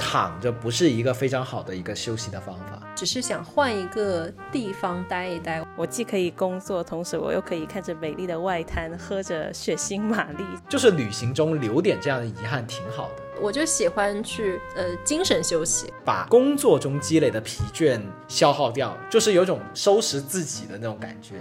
躺着不是一个非常好的一个休息的方法。只是想换一个地方待一待。我既可以工作，同时我又可以看着美丽的外滩，喝着血腥玛丽。就是旅行中留点这样的遗憾挺好的。我就喜欢去呃精神休息，把工作中积累的疲倦消耗掉，就是有种收拾自己的那种感觉。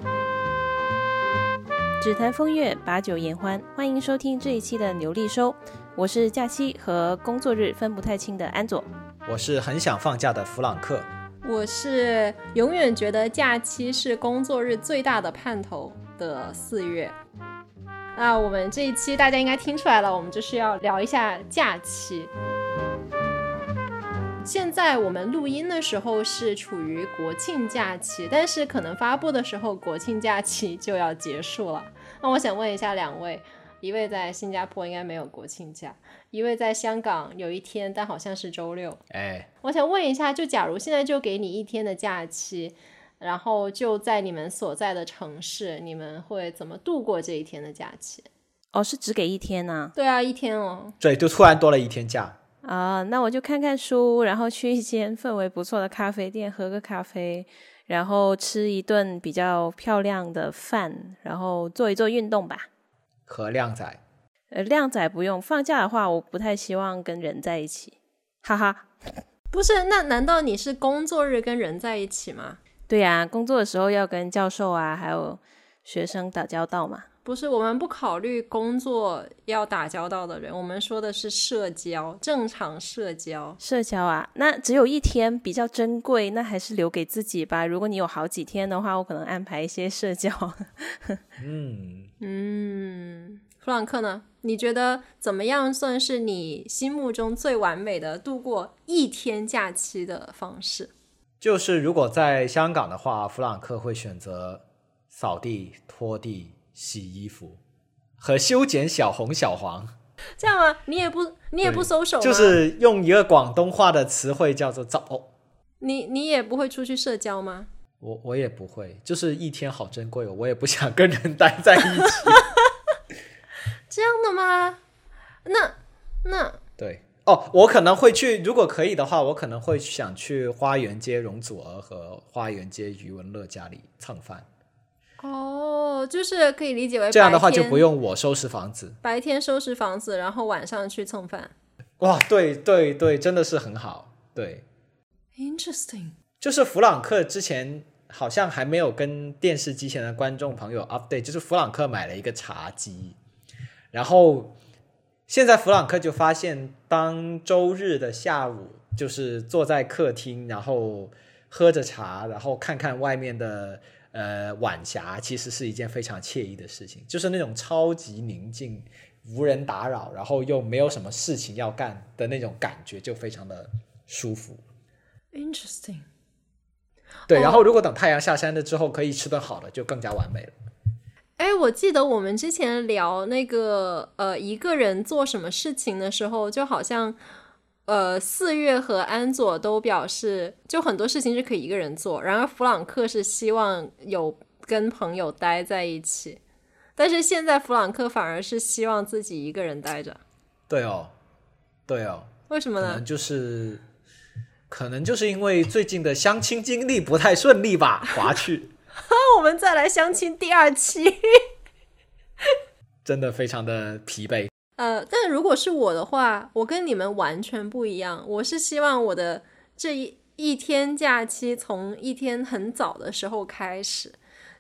只谈风月，把酒言欢，欢迎收听这一期的牛力收。我是假期和工作日分不太清的安佐，我是很想放假的弗朗克，我是永远觉得假期是工作日最大的盼头的四月。那我们这一期大家应该听出来了，我们就是要聊一下假期。现在我们录音的时候是处于国庆假期，但是可能发布的时候国庆假期就要结束了。那我想问一下两位，一位在新加坡应该没有国庆假，一位在香港有一天，但好像是周六。哎，我想问一下，就假如现在就给你一天的假期，然后就在你们所在的城市，你们会怎么度过这一天的假期？哦，是只给一天呢？对啊，一天哦。对，就突然多了一天假。啊，那我就看看书，然后去一间氛围不错的咖啡店喝个咖啡，然后吃一顿比较漂亮的饭，然后做一做运动吧。和靓仔？呃，靓仔不用。放假的话，我不太希望跟人在一起。哈哈，不是，那难道你是工作日跟人在一起吗？对呀，工作的时候要跟教授啊，还有学生打交道嘛。不是，我们不考虑工作要打交道的人，我们说的是社交，正常社交。社交啊，那只有一天比较珍贵，那还是留给自己吧。如果你有好几天的话，我可能安排一些社交。嗯嗯，弗朗克呢？你觉得怎么样算是你心目中最完美的度过一天假期的方式？就是如果在香港的话，弗朗克会选择扫地、拖地。洗衣服和修剪小红小黄，这样吗？你也不你也不收手就是用一个广东话的词汇叫做 “早”。你你也不会出去社交吗？我我也不会，就是一天好珍贵哦，我也不想跟人待在一起。这样的吗？那那对哦，我可能会去，如果可以的话，我可能会想去花园街容祖儿和花园街余文乐家里蹭饭。哦，就是可以理解为这样的话就不用我收拾房子，白天收拾房子，然后晚上去蹭饭。哇，对对对，真的是很好。对，interesting。就是弗朗克之前好像还没有跟电视机前的观众朋友 update，就是弗朗克买了一个茶几，然后现在弗朗克就发现，当周日的下午，就是坐在客厅，然后喝着茶，然后看看外面的。呃，晚霞其实是一件非常惬意的事情，就是那种超级宁静、无人打扰，然后又没有什么事情要干的那种感觉，就非常的舒服。Interesting。对，然后如果等太阳下山了之后，可以吃顿好的，就更加完美了。哎，我记得我们之前聊那个呃，一个人做什么事情的时候，就好像。呃，四月和安佐都表示，就很多事情是可以一个人做。然而，弗朗克是希望有跟朋友待在一起，但是现在弗朗克反而是希望自己一个人待着。对哦，对哦，为什么呢？可能就是，可能就是因为最近的相亲经历不太顺利吧，划去。我们再来相亲第二期，真的非常的疲惫。呃，但如果是我的话，我跟你们完全不一样。我是希望我的这一一天假期从一天很早的时候开始，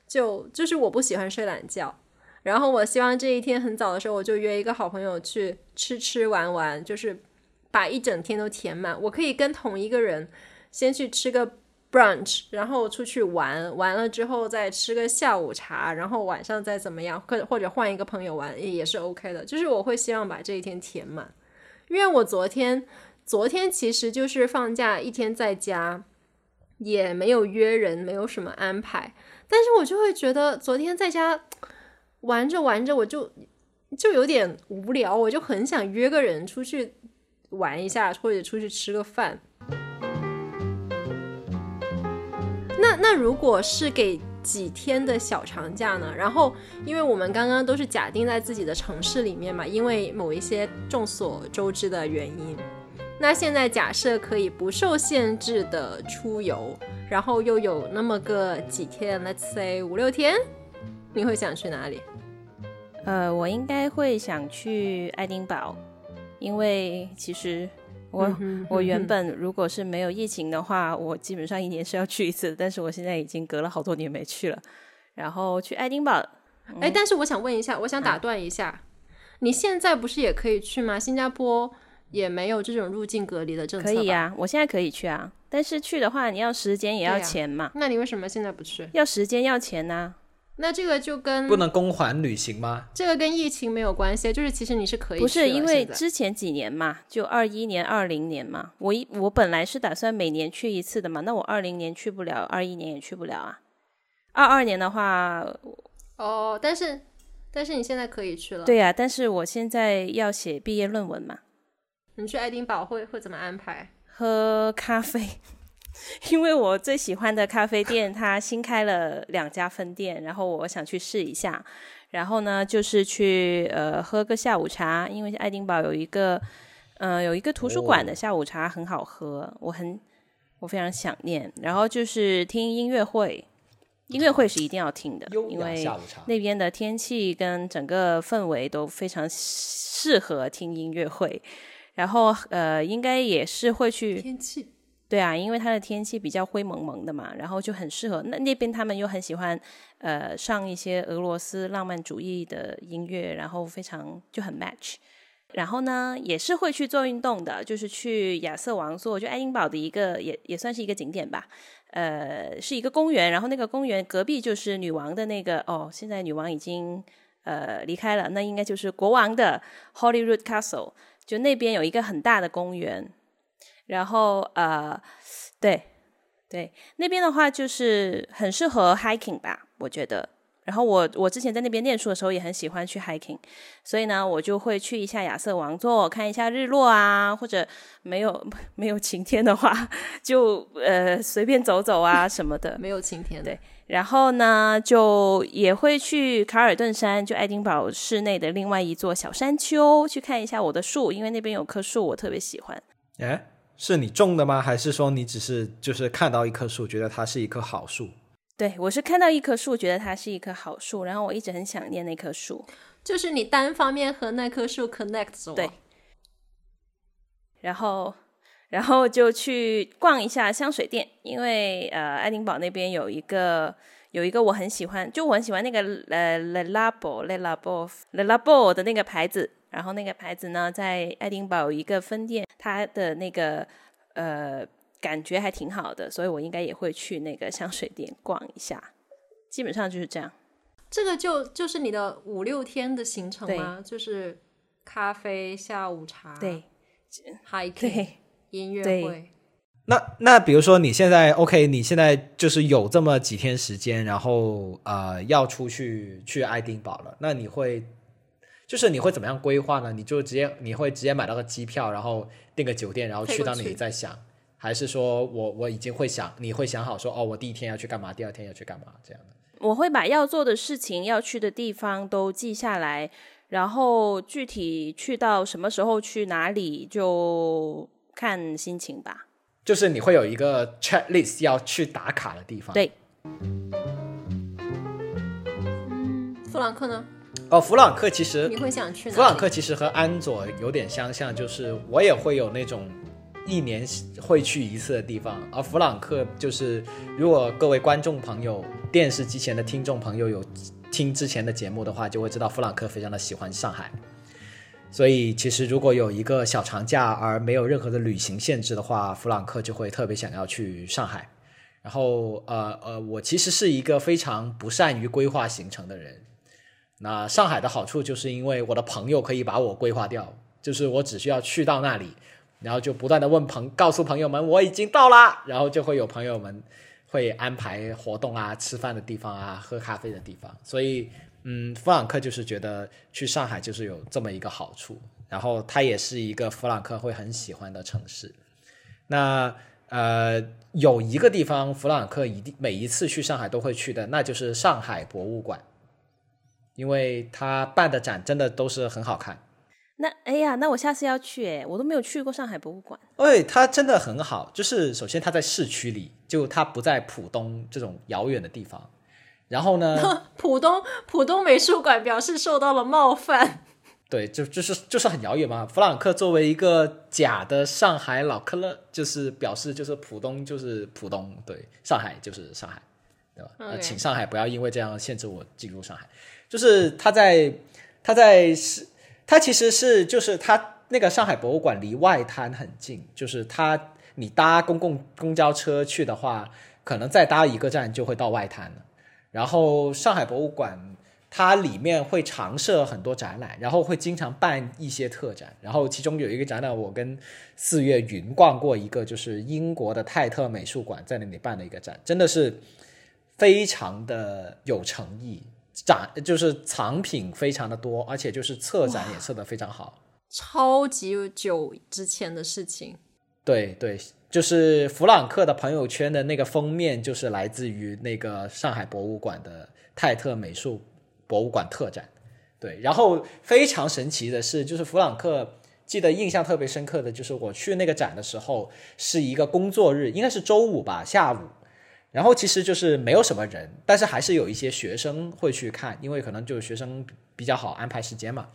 就就是我不喜欢睡懒觉，然后我希望这一天很早的时候我就约一个好朋友去吃吃玩玩，就是把一整天都填满。我可以跟同一个人先去吃个。brunch，然后出去玩，完了之后再吃个下午茶，然后晚上再怎么样，或或者换一个朋友玩也是 OK 的。就是我会希望把这一天填满，因为我昨天昨天其实就是放假一天在家，也没有约人，没有什么安排，但是我就会觉得昨天在家玩着玩着，我就就有点无聊，我就很想约个人出去玩一下，或者出去吃个饭。那那如果是给几天的小长假呢？然后，因为我们刚刚都是假定在自己的城市里面嘛，因为某一些众所周知的原因，那现在假设可以不受限制的出游，然后又有那么个几天，let's say 五六天，你会想去哪里？呃，我应该会想去爱丁堡，因为其实我、嗯我原本如果是没有疫情的话，我基本上一年是要去一次，但是我现在已经隔了好多年没去了。然后去爱丁堡，哎，但是我想问一下，我想打断一下，你现在不是也可以去吗？新加坡也没有这种入境隔离的政策可以呀、我现在可以去啊。但是去的话，你要时间也要钱嘛，那你为什么现在不去？要时间要钱呐、那这个就跟不能公款旅行吗？这个跟疫情没有关系，就是其实你是可以不是因为之前几年嘛，就二一年、二零年嘛，我一我本来是打算每年去一次的嘛，那我二零年去不了，二一年也去不了啊。二二年的话，哦，但是但是你现在可以去了。对呀、但是我现在要写毕业论文嘛，你去爱丁堡会会怎么安排？喝咖啡，因为我最喜欢的咖啡店它新开了两家分店，然后我想去试一下。然后呢，就是去呃喝个下午茶，因为爱丁堡有一个呃有一个图书馆的下午茶很好喝，我很我非常想念。然后就是听音乐会，音乐会是一定要听的，因为。那边的天气跟整个氛围都非常适合听音乐会，然后呃，应该也是会去，天气对啊，因为它的天气比较灰蒙蒙的嘛，然后就很适合。那那边他们又很喜欢呃上一些俄罗斯浪漫主义的音乐，然后非常就很 match。然后呢，也是会去做运动的，就是去亚瑟王座，就爱丁堡的一个也也算是一个景点吧。呃，是一个公园，然后那个公园隔壁就是女王的那个哦，现在女王已经呃离开了，那应该就是国王的 Holyrood Castle，就那边有一个很大的公园，然后呃，对对，那边的话就是很适合 hiking 吧，我觉得。然后我我之前在那边念书的时候也很喜欢去 hiking，所以呢，我就会去一下亚瑟王座看一下日落啊，或者没有 没有晴天的话，就呃随便走走啊什么的。没有晴天，对然后呢，就也会去卡尔顿山，就爱丁堡市内的另外一座小山丘，去看一下我的树，因为那边有棵树我特别喜欢。哎，是你种的吗？还是说你只是就是看到一棵树，觉得它是一棵好树？对我是看到一棵树，觉得它是一棵好树，然后我一直很想念那棵树。就是你单方面和那棵树 connect 了。对然后，然后就去逛一下香水店，因为呃，爱丁堡那边有一个有一个我很喜欢，就我很喜欢那个呃 Le Labo Le Labo Le Labo 的那个牌子。然后那个牌子呢，在爱丁堡有一个分店，它的那个呃感觉还挺好的，所以我应该也会去那个香水店逛一下。基本上就是这样。这个就就是你的五六天的行程吗？就是咖啡、下午茶、对 hiking、对音乐会。那那比如说你现在 OK，你现在就是有这么几天时间，然后呃要出去去爱丁堡了，那你会就是你会怎么样规划呢？你就直接你会直接买到个机票，然后订个酒店，然后去到那里再想，还是说我我已经会想你会想好说哦，我第一天要去干嘛，第二天要去干嘛这样的？我会把要做的事情、要去的地方都记下来，然后具体去到什么时候去哪里就看心情吧。就是你会有一个 checklist 要去打卡的地方。对弗朗克呢？哦，弗朗克其实你会想去哪？弗朗克其实和安佐有点相像，就是我也会有那种一年会去一次的地方，而弗朗克就是，如果各位观众朋友、电视机前的听众朋友有听之前的节目的话，就会知道弗朗克非常的喜欢上海。所以其实如果有一个小长假而没有任何的旅行限制的话，弗朗克就会特别想要去上海。然后呃呃，我其实是一个非常不善于规划行程的人。那上海的好处就是因为我的朋友可以把我规划掉，就是我只需要去到那里，然后就不断的问朋告诉朋友们我已经到啦，然后就会有朋友们会安排活动啊、吃饭的地方啊、喝咖啡的地方，所以嗯，弗朗克就是觉得去上海就是有这么一个好处，然后它也是一个弗朗克会很喜欢的城市。那呃，有一个地方弗朗克一定每一次去上海都会去的，那就是上海博物馆。因为他办的展真的都是很好看。那哎呀，那我下次要去哎，我都没有去过上海博物馆。哎，它真的很好，就是首先它在市区里，就它不在浦东这种遥远的地方。然后呢，浦东浦东美术馆表示受到了冒犯。对，就就是就是很遥远嘛。弗朗克作为一个假的上海老克勒，就是表示就是浦东就是浦东，对，上海就是上海，对吧？呃，请上海不要因为这样限制我进入上海。就是他在他在是。他其实是就是他那个上海博物馆离外滩很近，就是他你搭公共公交车去的话，可能再搭一个站就会到外滩了。然后上海博物馆它里面会常设很多展览，然后会经常办一些特展。然后其中有一个展览，我跟四月云逛过一个，就是英国的泰特美术馆在那里办的一个展，真的是非常的有诚意。展就是藏品非常的多，而且就是策展也策的非常好。超级久之前的事情。对对，就是弗朗克的朋友圈的那个封面，就是来自于那个上海博物馆的泰特美术博物馆特展。对，然后非常神奇的是，就是弗朗克记得印象特别深刻的就是我去那个展的时候是一个工作日，应该是周五吧下午。然后其实就是没有什么人，但是还是有一些学生会去看，因为可能就是学生比较好安排时间嘛。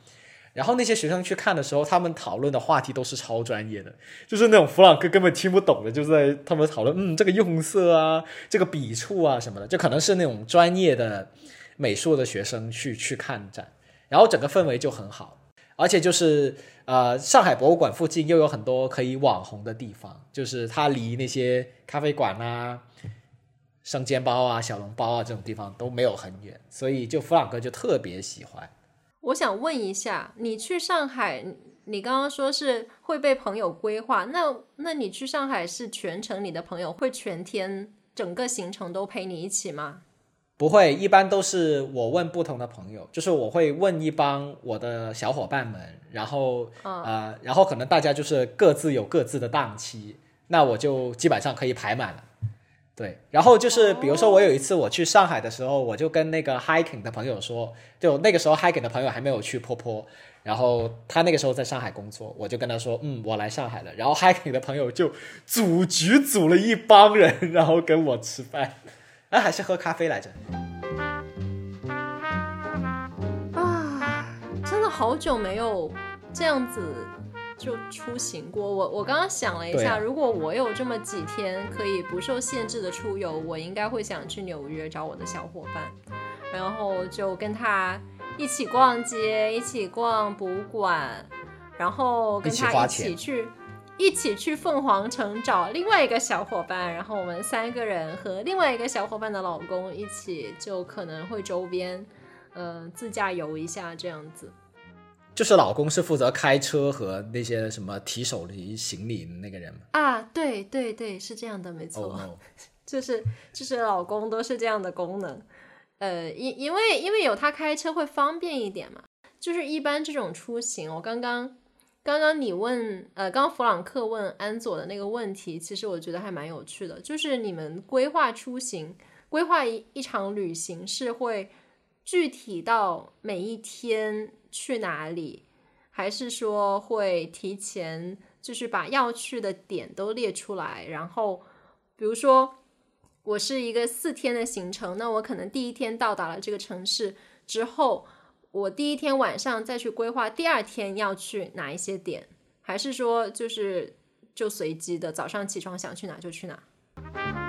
然后那些学生去看的时候，他们讨论的话题都是超专业的，就是那种弗朗克根本听不懂的，就在他们讨论，嗯，这个用色啊，这个笔触啊什么的，就可能是那种专业的美术的学生去去看展，然后整个氛围就很好，而且就是呃，上海博物馆附近又有很多可以网红的地方，就是它离那些咖啡馆啊。生煎包啊，小笼包啊，这种地方都没有很远，所以就弗朗哥就特别喜欢。我想问一下，你去上海，你刚刚说是会被朋友规划，那那你去上海是全程你的朋友会全天整个行程都陪你一起吗？不会，一般都是我问不同的朋友，就是我会问一帮我的小伙伴们，然后呃，然后可能大家就是各自有各自的档期，那我就基本上可以排满了。对，然后就是比如说我有一次我去上海的时候，我就跟那个 hiking 的朋友说，就那个时候 hiking 的朋友还没有去坡坡，然后他那个时候在上海工作，我就跟他说，嗯，我来上海了。然后 hiking 的朋友就组局组了一帮人，然后跟我吃饭，哎，还是喝咖啡来着。啊，真的好久没有这样子。就出行过，我我刚刚想了一下，如果我有这么几天可以不受限制的出游，我应该会想去纽约找我的小伙伴，然后就跟他一起逛街，一起逛博物馆，然后跟他一起去一起去凤凰城找另外一个小伙伴，然后我们三个人和另外一个小伙伴的老公一起，就可能会周边，呃，自驾游一下这样子。就是老公是负责开车和那些什么提手提行李的那个人吗？啊，对对对，是这样的，没错，就是就是老公都是这样的功能，呃，因因为因为有他开车会方便一点嘛。就是一般这种出行，我刚刚刚刚你问，呃，刚弗朗克问安佐的那个问题，其实我觉得还蛮有趣的。就是你们规划出行，规划一一场旅行是会具体到每一天。去哪里？还是说会提前，就是把要去的点都列出来，然后，比如说我是一个四天的行程，那我可能第一天到达了这个城市之后，我第一天晚上再去规划第二天要去哪一些点，还是说就是就随机的，早上起床想去哪就去哪。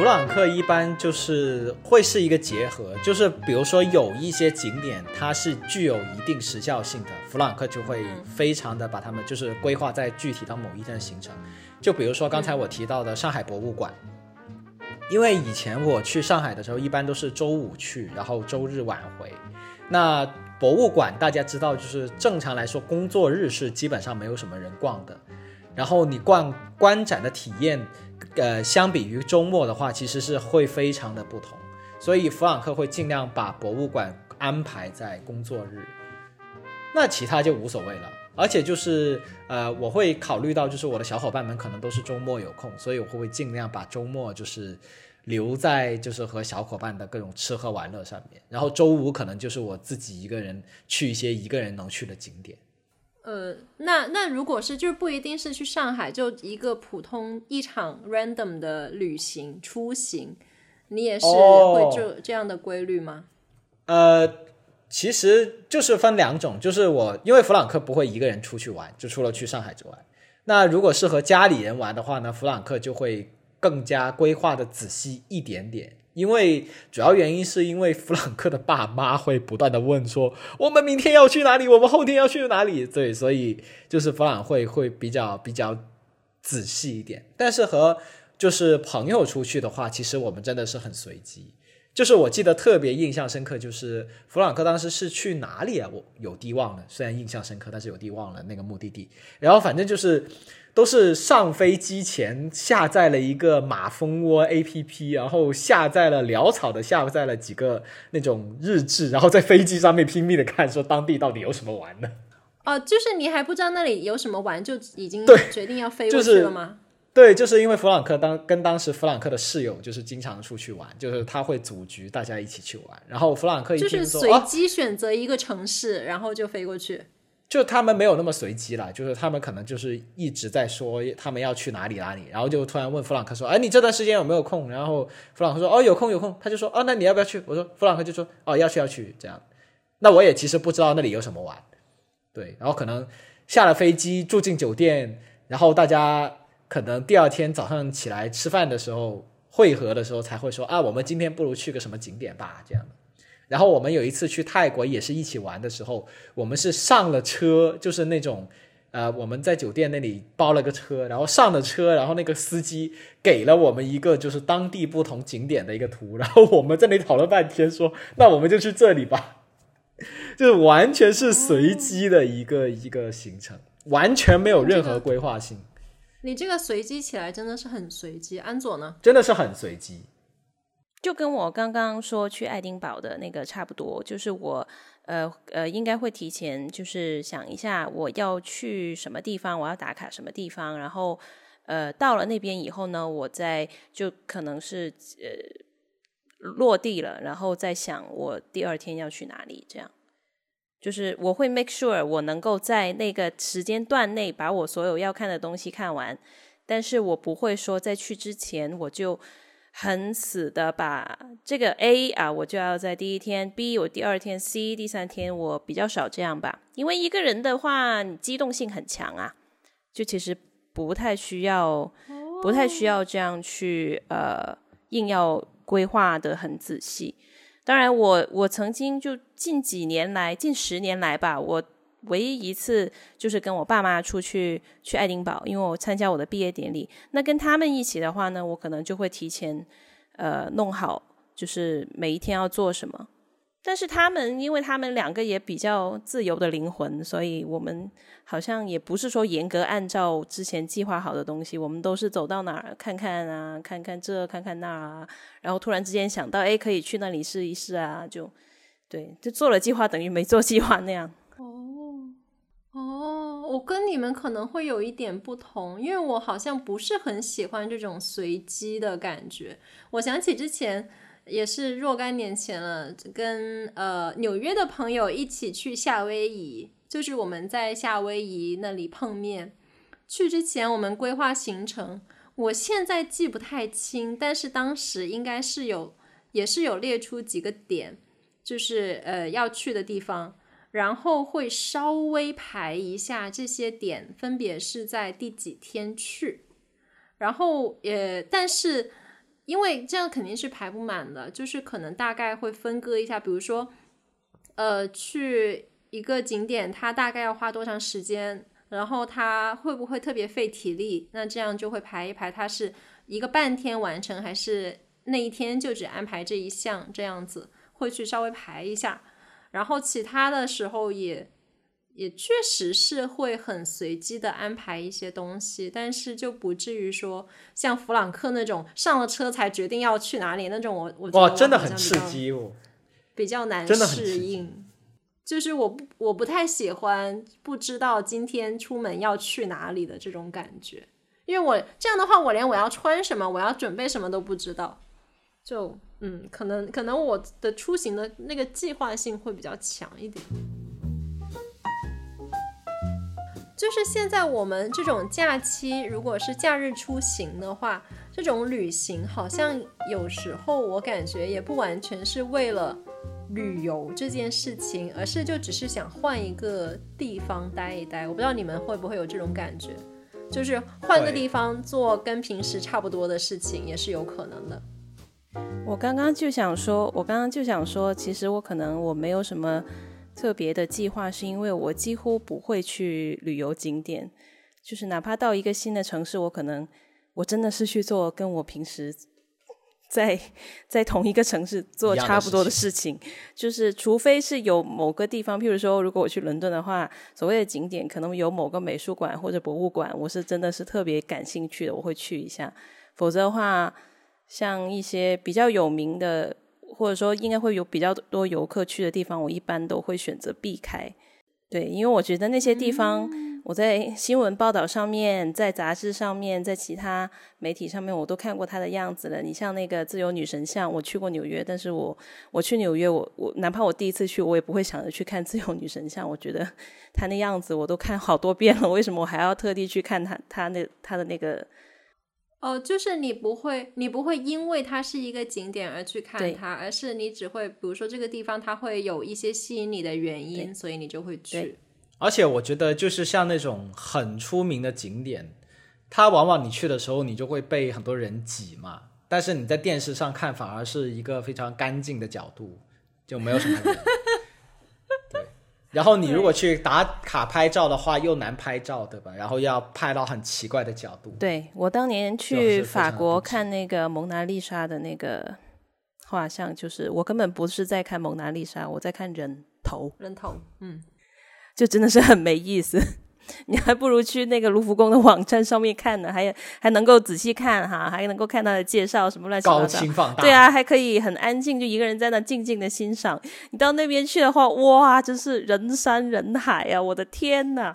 弗朗克一般就是会是一个结合，就是比如说有一些景点它是具有一定时效性的，弗朗克就会非常的把它们就是规划在具体到某一天的行程。就比如说刚才我提到的上海博物馆，因为以前我去上海的时候一般都是周五去，然后周日晚回。那博物馆大家知道，就是正常来说工作日是基本上没有什么人逛的，然后你逛观展的体验。呃，相比于周末的话，其实是会非常的不同，所以弗朗克会尽量把博物馆安排在工作日，那其他就无所谓了。而且就是呃，我会考虑到就是我的小伙伴们可能都是周末有空，所以我会尽量把周末就是留在就是和小伙伴的各种吃喝玩乐上面。然后周五可能就是我自己一个人去一些一个人能去的景点。呃，那那如果是就是不一定是去上海，就一个普通一场 random 的旅行出行，你也是哦会这这样的规律吗？呃，其实就是分两种，就是我因为弗朗克不会一个人出去玩，就除了去上海之外。那如果是和家里人玩的话呢，弗朗克就会更加规划的仔细一点点。因为主要原因是因为弗朗克的爸妈会不断的问说，我们明天要去哪里？我们后天要去哪里？对，所以就是弗朗会会比较比较仔细一点。但是和就是朋友出去的话，其实我们真的是很随机。就是我记得特别印象深刻，就是弗朗克当时是去哪里啊？我有地忘了，虽然印象深刻，但是有地忘了那个目的地。然后反正就是都是上飞机前下载了一个马蜂窝 APP，然后下载了潦草的下载了几个那种日志，然后在飞机上面拼命的看，说当地到底有什么玩的。哦、就是你还不知道那里有什么玩，就已经决定要飞过去了吗？对，就是因为弗朗克当跟当时弗朗克的室友就是经常出去玩，就是他会组局大家一起去玩，然后弗朗克一就是随机选择一个城市，然后就飞过去。就他们没有那么随机啦，就是他们可能就是一直在说他们要去哪里哪里，然后就突然问弗朗克说：“哎，你这段时间有没有空？”然后弗朗克说：“哦，有空有空。”他就说：“哦，那你要不要去？”我说：“弗朗克就说：‘哦，要去要去。’这样，那我也其实不知道那里有什么玩，对，然后可能下了飞机住进酒店，然后大家可能第二天早上起来吃饭的时候会合的时候才会说：‘啊，我们今天不如去个什么景点吧。’这样的。然后我们有一次去泰国也是一起玩的时候，我们是上了车，就是那种，呃，我们在酒店那里包了个车，然后上了车，然后那个司机给了我们一个就是当地不同景点的一个图，然后我们在那里讨论半天说，那我们就去这里吧，就是完全是随机的一个、一个行程，完全没有任何规划性，你这个随机起来真的是很随机。安佐呢？真的是很随机。就跟我刚刚说去爱丁堡的那个差不多，就是我呃呃应该会提前就是想一下我要去什么地方，我要打卡什么地方，然后呃到了那边以后呢，我再就可能是呃落地了，然后再想我第二天要去哪里，这样。就是我会 make sure 我能够在那个时间段内把我所有要看的东西看完，但是我不会说在去之前我就很死的把这个 A 啊，我就要在第一天；B 我第二天；C 第三天，我比较少这样吧。因为一个人的话，你机动性很强啊，就其实不太需要，不太需要这样去呃硬要规划的很仔细。当然我，我曾经就近几年来，近十年来吧，我唯一一次就是跟我爸妈出去去爱丁堡，因为我参加我的毕业典礼。那跟他们一起的话呢，我可能就会提前呃弄好，就是每一天要做什么。但是他们，因为他们两个也比较自由的灵魂，所以我们好像也不是说严格按照之前计划好的东西，我们都是走到哪儿看看啊，看看这，看看那啊，然后突然之间想到，哎，可以去那里试一试啊，就对，就做了计划等于没做计划那样。哦，哦我跟你们可能会有一点不同，因为我好像不是很喜欢这种随机的感觉。我想起之前也是若干年前了，跟呃纽约的朋友一起去夏威夷，就是我们在夏威夷那里碰面。去之前我们规划行程，我现在记不太清，但是当时应该是有，也是有列出几个点，就是呃要去的地方。然后会稍微排一下这些点分别是在第几天去，然后也但是因为这样肯定是排不满的，就是可能大概会分割一下，比如说呃去一个景点，它大概要花多长时间，然后它会不会特别费体力，那这样就会排一排，它是一个半天完成，还是那一天就只安排这一项这样子，会去稍微排一下。然后其他的时候也也确实是会很随机的安排一些东西，但是就不至于说像弗朗克那种上了车才决定要去哪里那种我，我哇，真的很刺激哦！比较难真的很适应。就是我不我不太喜欢不知道今天出门要去哪里的这种感觉，因为我这样的话，我连我要穿什么，我要准备什么都不知道。就嗯，可能可能我的出行的那个计划性会比较强一点。就是现在我们这种假期，如果是假日出行的话，这种旅行好像有时候我感觉也不完全是为了旅游这件事情，而是就只是想换一个地方待一待。我不知道你们会不会有这种感觉，就是换个地方做跟平时差不多的事情也是有可能的。我刚刚就想说，我刚刚就想说，其实我可能我没有什么特别的计划，是因为我几乎不会去旅游景点，就是哪怕到一个新的城市，我可能我真的是去做跟我平时在在同一个城市做差不多的事事情，就是除非是有某个地方，譬如说，如果我去伦敦的话，所谓的景点可能有某个美术馆或者博物馆，我是真的是特别感兴趣的，我会去一下，否则的话。像一些比较有名的，或者说应该会有比较多游客去的地方，我一般都会选择避开。对，因为我觉得那些地方，我在新闻报道上面、在杂志上面、在其他媒体上面，我都看过它的样子了。你像那个自由女神像，我去过纽约，但是我我去纽约，我我哪怕我第一次去，我也不会想着去看自由女神像。我觉得它那样子我都看好多遍了，为什么我还要特地去看它它那它的那个？哦，就是你不会，你不会因为它是一个景点而去看它，而是你只会，比如说这个地方它会有一些吸引你的原因，所以你就会去。而且我觉得，就是像那种很出名的景点，它往往你去的时候，你就会被很多人挤嘛。但是你在电视上看，反而是一个非常干净的角度，就没有什么人。对。然后你如果去打卡拍照的话，又难拍照，对吧？然后要拍到很奇怪的角度。对我当年去法国看那个蒙娜丽莎的那个画像，就是我根本不是在看蒙娜丽莎，我在看人头，人头，嗯，就真的是很没意思。你还不如去那个卢浮宫的网站上面看呢，还还能够仔细看哈，还能够看它的介绍什么乱七八糟。清放大。对，啊，还可以很安静，就一个人在那静静的欣赏。你到那边去的话，哇，真是人山人海啊！我的天呐，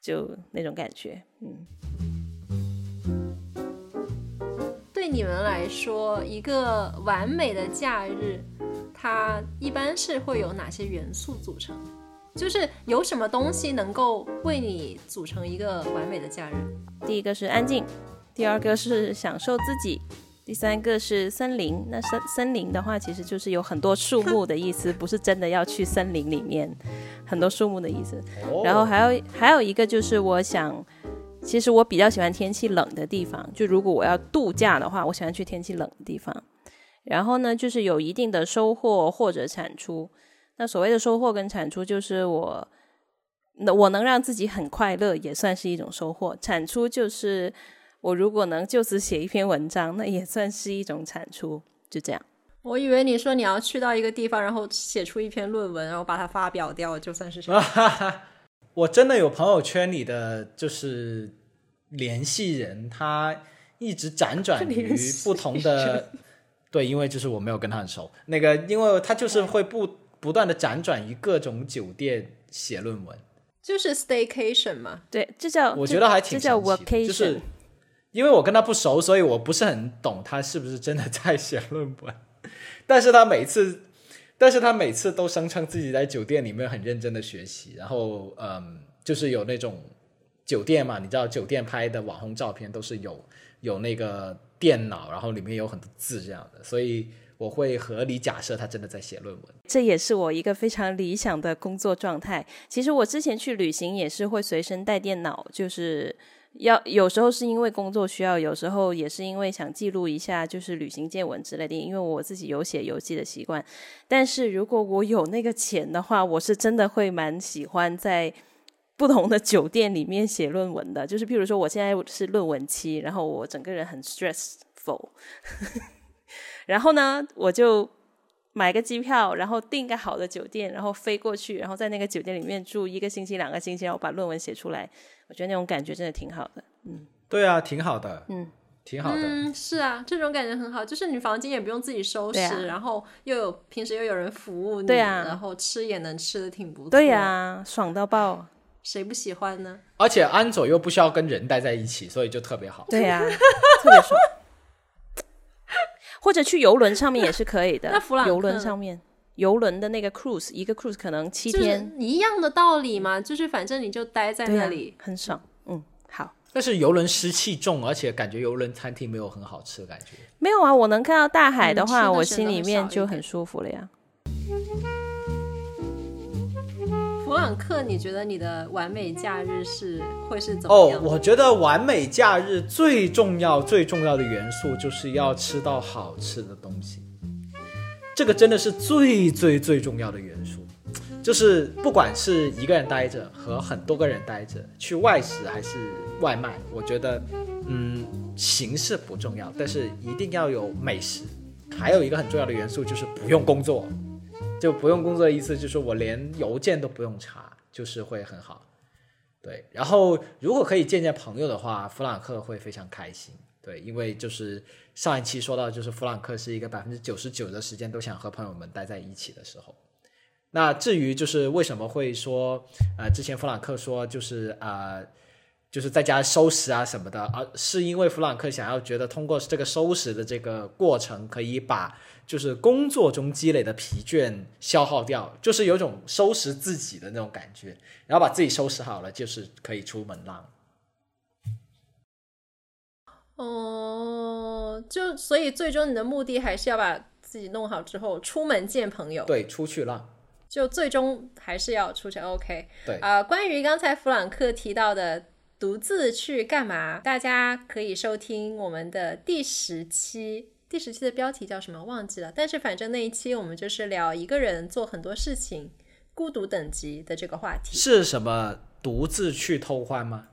就那种感觉，嗯。对你们来说，一个完美的假日，它一般是会有哪些元素组成？就是有什么东西能够为你组成一个完美的假日？第一个是安静，第二个是享受自己，第三个是森林。那森森林的话，其实就是有很多树木的意思，不是真的要去森林里面，很多树木的意思。哦然后还有还有一个就是，我想，其实我比较喜欢天气冷的地方。就如果我要度假的话，我喜欢去天气冷的地方。然后呢，就是有一定的收获或者产出。那所谓的收获跟产出，就是我，那我能让自己很快乐，也算是一种收获。产出就是我如果能就此写一篇文章，那也算是一种产出。就这样。我以为你说你要去到一个地方，然后写出一篇论文，然后把它发表掉，就算是什么？我真的有朋友圈里的就是联系人，他一直辗转 于不同的，对，因为就是我没有跟他很熟，那个因为他就是会不不断的辗转于各种酒店写论文，就是 staycation 嘛。对，这叫我觉得还挺这叫神奇的 vacation，就是因为我跟他不熟，所以我不是很懂他是不是真的在写论文，但是他每次。但是他每次都声称自己在酒店里面很认真的学习，然后嗯，就是有那种酒店嘛，你知道酒店拍的网红照片都是有有那个电脑，然后里面有很多字这样的，所以我会合理假设他真的在写论文。这也是我一个非常理想的工作状态。其实我之前去旅行也是会随身带电脑，就是要有时候是因为工作需要，有时候也是因为想记录一下就是旅行见闻之类的。因为我自己有写游记的习惯，但是如果我有那个钱的话，我是真的会蛮喜欢在不同的酒店里面写论文的。就是譬如说，我现在是论文期，然后我整个人很 stressful，然后呢，我就买个机票，然后订个好的酒店，然后飞过去，然后在那个酒店里面住一个星期、两个星期，然后把论文写出来。我觉得那种感觉真的挺好的。嗯对啊，挺好的，嗯，挺好的。嗯，是啊，这种感觉很好，就是你房间也不用自己收拾，啊然后又有平时又有人服务你，对啊然后吃也能吃的挺不错。对呀、爽到爆。谁不喜欢呢？而且安佐又不需要跟人待在一起，所以就特别好。对呀、特别爽。或者去游轮上面也是可以的。那弗朗游轮上面，游轮的那个 cruise，一个 cruise 可能七就是天，一样的道理嘛，就是反正你就待在那里。很爽。嗯，好。但是游轮湿气重，而且感觉游轮餐厅没有很好吃的感觉。没有啊，我能看到大海的嗯话，我心里面就很舒服了呀。弗朗克，你觉得你的完美假日是会是怎么哦样，？我觉得完美假日最重要、最重要的元素就是要吃到好吃的东西，这个真的是最最最重要的元素。就是不管是一个人待着和很多个人待着，去外食还是外卖，我觉得，嗯，形式不重要，但是一定要有美食。还有一个很重要的元素就是不用工作，就不用工作的意思就是我连邮件都不用查，就是会很好。对，然后如果可以见见朋友的话，弗朗克会非常开心。对，因为就是上一期说到，就是弗朗克是一个百分之九十九的时间都想和朋友们待在一起的时候。那至于就是为什么会说，呃，之前弗朗克说就是呃，就是在家收拾啊什么的，而、是因为弗朗克想要觉得通过这个收拾的这个过程，可以把就是工作中积累的疲倦消耗掉，就是有种收拾自己的那种感觉，然后把自己收拾好了，就是可以出门浪。哦，就所以最终你的目的还是要把自己弄好之后出门见朋友，对，出去浪。就最终还是要出去。OK，对啊、关于刚才弗朗克提到的独自去干嘛，大家可以收听我们的第十期。第十期的标题叫什么？忘记了。但是反正那一期我们就是聊一个人做很多事情、孤独等级的这个话题是什么独自去偷欢吗？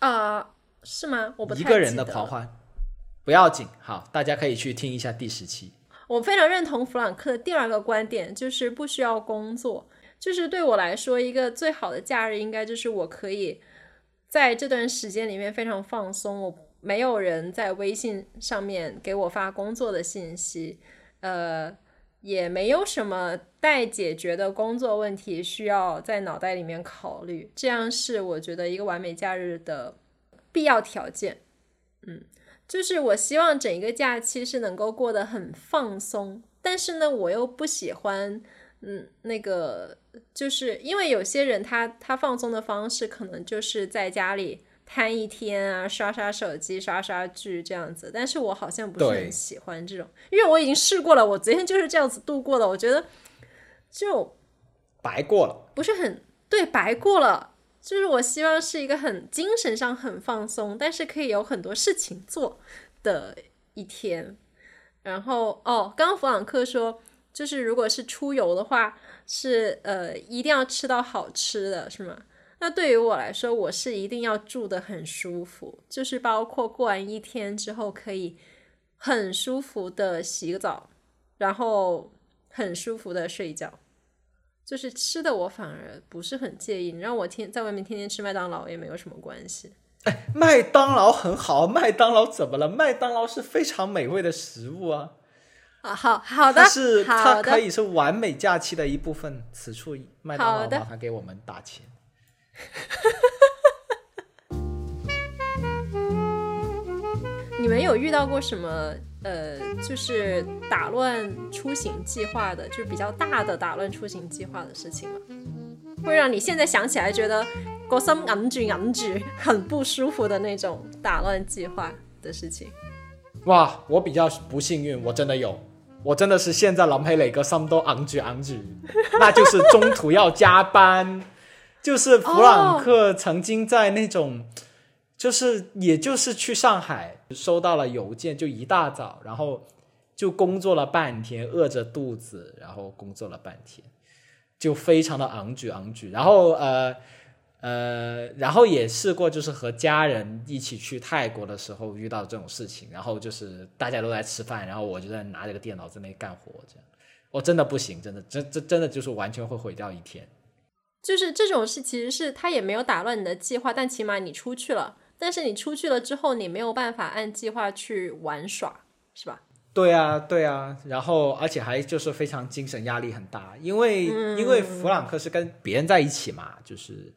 啊、是吗？我不太一个人的狂欢，不要紧。好，大家可以去听一下第十期。我非常认同弗朗克的第二个观点，就是不需要工作。就是对我来说，一个最好的假日应该就是我可以在这段时间里面非常放松，我没有人在微信上面给我发工作的信息，呃，也没有什么待解决的工作问题需要在脑袋里面考虑。这样是我觉得一个完美假日的必要条件。嗯就是我希望整一个假期是能够过得很放松，但是呢，我又不喜欢，嗯，那个，就是因为有些人他他放松的方式可能就是在家里瘫一天啊，刷刷手机、刷刷剧这样子，但是我好像不是很喜欢这种，因为我已经试过了，我昨天就是这样子度过的，我觉得就白过了。不是很对，白过了。就是我希望是一个很精神上很放松，但是可以有很多事情做的一天。然后哦，刚刚弗朗克说，就是如果是出游的话，是呃一定要吃到好吃的，是吗？那对于我来说，我是一定要住的很舒服，就是包括过完一天之后可以很舒服的洗个澡，然后很舒服的睡觉。就是吃的，我反而不是很介意。你让我天在外面天天吃麦当劳也没有什么关系。哎麦当劳很好，麦当劳怎么了？麦当劳是非常美味的食物啊，啊，好好的，它是它，可以是完美假期的一部分。此处麦当劳的麻烦给我们打钱。你们有遇到过什么呃，就是打乱出行计划的，就是比较大的打乱出行计划的事情吗？会让你现在想起来觉得个心揞住揞住，很不舒服的那种打乱计划的事情。哇，我比较不幸运，我真的有，我真的是现在諗起嚟個心都昂举昂举，那就是中途要加班。就是弗朗克曾经在那种，就是也就是去上海收到了邮件，就一大早，然后就工作了半天，饿着肚子，然后工作了半天，就非常的昂举昂举，然后呃。呃，然后也试过，就是和家人一起去泰国的时候遇到这种事情，然后就是大家都在吃饭，然后我就在拿着个电脑在那里干活，这样，我真的不行，真的，真真真的就是完全会毁掉一天。就是这种事，其实是他也没有打乱你的计划，但起码你出去了。但是你出去了之后，你没有办法按计划去玩耍，是吧？对啊，对啊，然后而且还就是非常精神压力很大，因为、因为弗朗克是跟别人在一起嘛，就是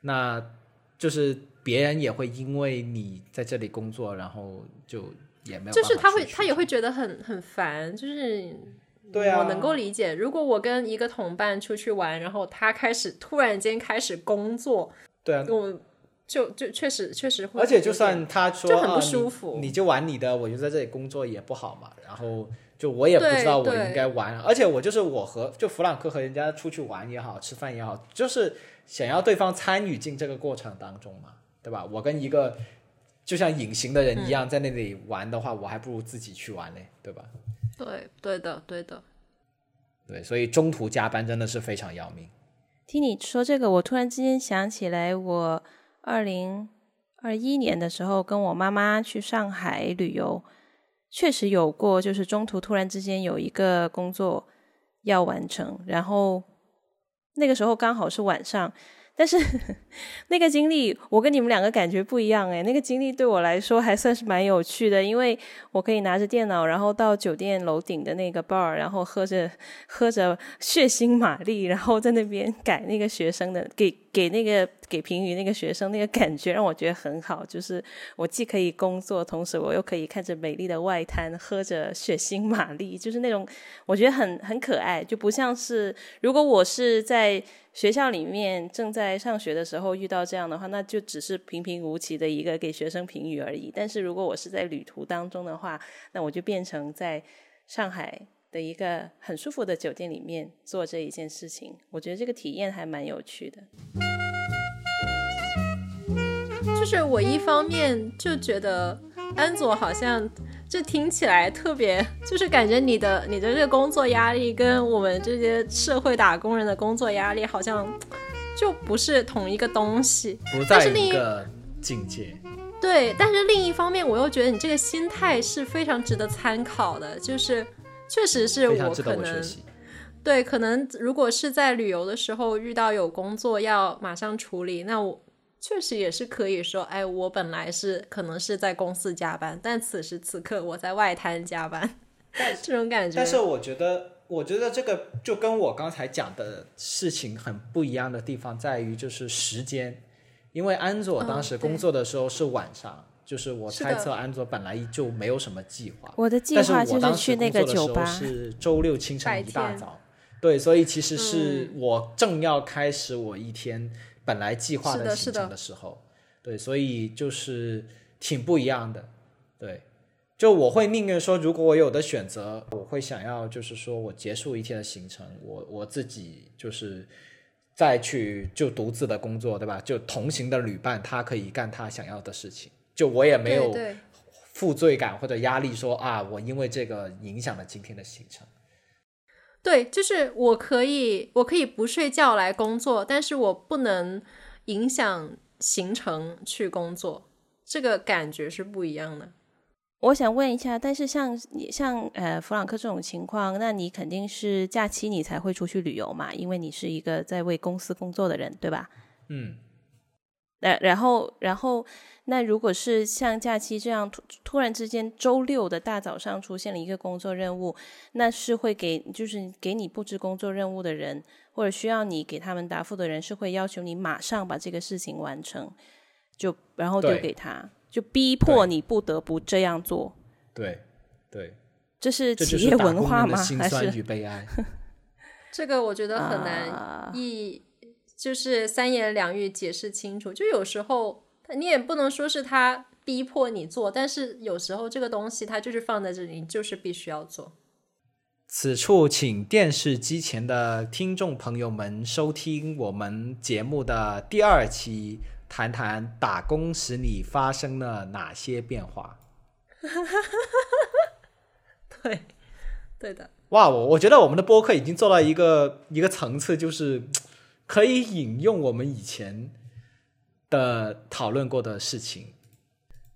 那就是别人也会因为你在这里工作，然后就也没有就是他会他也会觉得很很烦，就是对啊，我能够理解，如果我跟一个同伴出去玩，然后他开始突然间开始工作，对啊，我就就确实确实会，而且就算他说就很不啊舒服你，你就玩你的，我就在这里工作也不好嘛。然后就我也不知道我应该玩，而且我就是我和就弗朗克和人家出去玩也好，吃饭也好，就是想要对方参与进这个过程当中嘛，对吧？我跟一个就像隐形的人一样在那里玩的话，我还不如自己去玩嘞，对吧？对对的对的，对，所以中途加班真的是非常要命。听你说这个，我突然之间想起来，我二零二一年的时候跟我妈妈去上海旅游，确实有过，就是中途突然之间有一个工作要完成，然后那个时候刚好是晚上，但是 那个经历我跟你们两个感觉不一样诶，那个经历对我来说还算是蛮有趣的，因为我可以拿着电脑，然后到酒店楼顶的那个 bar，然后喝着喝着血腥玛丽，然后在那边改那个学生的给给那个给评语那个学生那个感觉让我觉得很好，就是我既可以工作，同时我又可以看着美丽的外滩，喝着血腥玛丽，就是那种我觉得很很可爱，就不像是如果我是在学校里面正在上学的时候遇到这样的话，那就只是平平无奇的一个给学生评语而已。但是如果我是在旅途当中的话，那我就变成在上海的一个很舒服的酒店里面做这一件事情。我觉得这个体验还蛮有趣的。就是我一方面就觉得安佐好像这听起来特别，就是感觉你的你的这个工作压力跟我们这些社会打工人的工作压力好像就不是同一个东西。不在一一个境界。对，但是另一方面，我又觉得你这个心态是非常值得参考的，就是确实是我可能。对，可能如果是在旅游的时候遇到有工作要马上处理，那我确实也是可以说，哎，我本来是可能是在公司加班，但此时此刻我在外滩加班，这种感觉。但是我觉得，我觉得这个就跟我刚才讲的事情很不一样的地方在于，就是时间。因为安佐当时工作的时候是晚上，就是我猜测安佐本来就没有什么计划。我的计但是划就我当时是去那个工作的时候酒吧，是周六清晨一大早，对，所以其实是嗯我正要开始我一天本来计划的行程的时候，对，所以就是挺不一样的，对。就我会宁愿说，如果我有的选择，我会想要就是说我结束一天的行程，我我自己就是再去就独自的工作，对吧？就同行的旅伴他可以干他想要的事情，就我也没有负罪感或者压力说啊，我因为这个影响了今天的行程。对，就是我可以我可以不睡觉来工作，但是我不能影响行程去工作，这个感觉是不一样的。我想问一下，但是像你像呃弗朗克这种情况，那你肯定是假期你才会出去旅游嘛？因为你是一个在为公司工作的人，对吧？嗯，然然后然后，那如果是像假期这样突突然之间周六的大早上出现了一个工作任务，那是会给就是给你布置工作任务的人，或者需要你给他们答复的人，是会要求你马上把这个事情完成，就然后丢给他，就逼迫你不得不这样做。对对，这是企业文化吗？还酸是与悲哀。这个我觉得很啊难一、就是三言两语解释清楚。就有时候你也不能说是他逼迫你做，但是有时候这个东西它就是放在这里，你就是必须要做。此处请电视机前的听众朋友们收听我们节目的第二期，谈谈打工使你发生了哪些变化。对，对的。哇，我我觉得我们的播客已经做到一个一个层次，就是可以引用我们以前的讨论过的事情。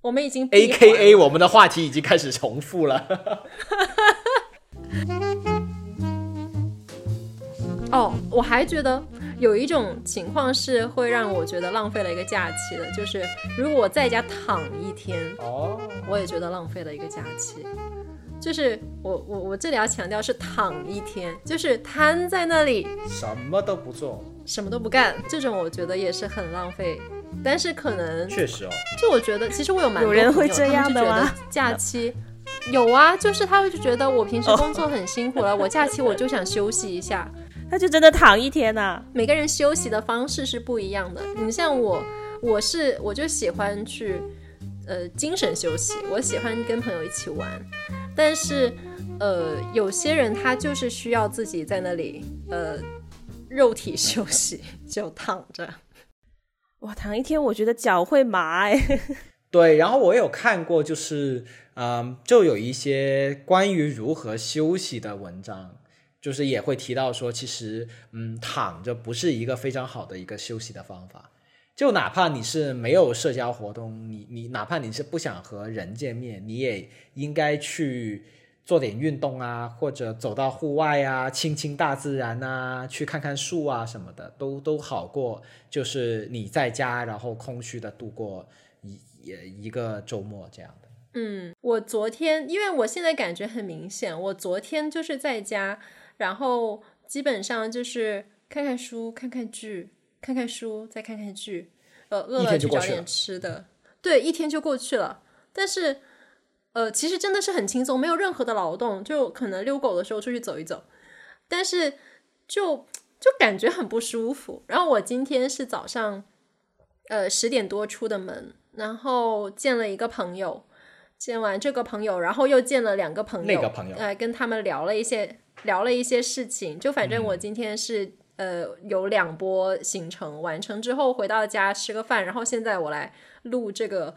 我们已经 A K A 我们的话题已经开始重复了。哦，我还觉得有一种情况是会让我觉得浪费了一个假期的，就是如果我在家躺一天，哦，我也觉得浪费了一个假期。就是我我我这里要强调是躺一天，就是瘫在那里。什么都不做，什么都不干，这种我觉得也是很浪费但是可能确实哦，就我觉得，其实我有蛮多有人会朋友这样的吗他们就觉得假期有啊，就是他会就觉得我平时工作很辛苦了，我假期我就想休息一下。他就真的躺一天呐、每个人休息的方式是不一样的。你像我，我是我就喜欢去呃精神休息，我喜欢跟朋友一起玩，但是呃有些人他就是需要自己在那里呃肉体 休息，就躺着。哇，躺一天我觉得脚会麻哎。对，然后我有看过，就是嗯，就有一些关于如何休息的文章，就是也会提到说，其实嗯，躺着不是一个非常好的一个休息的方法。就哪怕你是没有社交活动，你你哪怕你是不想和人见面，你也应该去做点运动啊，或者走到户外啊，亲亲大自然啊，去看看树啊什么的，都都好过就是你在家然后空虚的度过一一一个周末这样的。嗯，我昨天，因为我现在感觉很明显，我昨天就是在家，然后基本上就是看看书、看看剧、看看书，再看看剧，呃，饿了去找点吃的，对，一天就过去了。但是，呃，其实真的是很轻松，没有任何的劳动，就可能遛狗的时候出去走一走，但是就就感觉很不舒服。然后我今天是早上，呃，十点多出的门，然后见了一个朋友。见完这个朋友，然后又见了两个朋友，那个朋友呃，跟他们聊了一些聊了一些事情。就反正嗯我今天是、呃有两波行程完成之后回到家吃个饭，然后现在我来录这个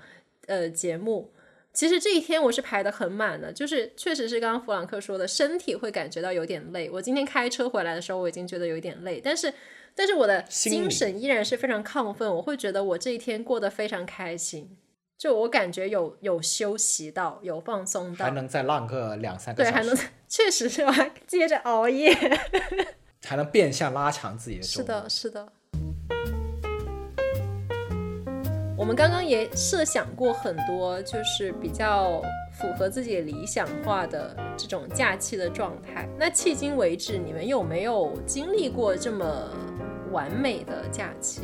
呃节目。其实这一天我是排的很满的，就是确实是刚刚弗朗克说的，身体会感觉到有点累。我今天开车回来的时候，我已经觉得有点累，但是但是我的精神依然是非常亢奋，我会觉得我这一天过得非常开心。就我感觉有有休息到，有放松到还，能再浪个两三个对，小时，还能确实是我还接着熬夜。还能变相拉长自己的。是的，是的。我们刚刚也设想过很多，就是比较符合自己理想化的这种假期的状态。那迄今为止，你们有没有经历过这么完美的假期，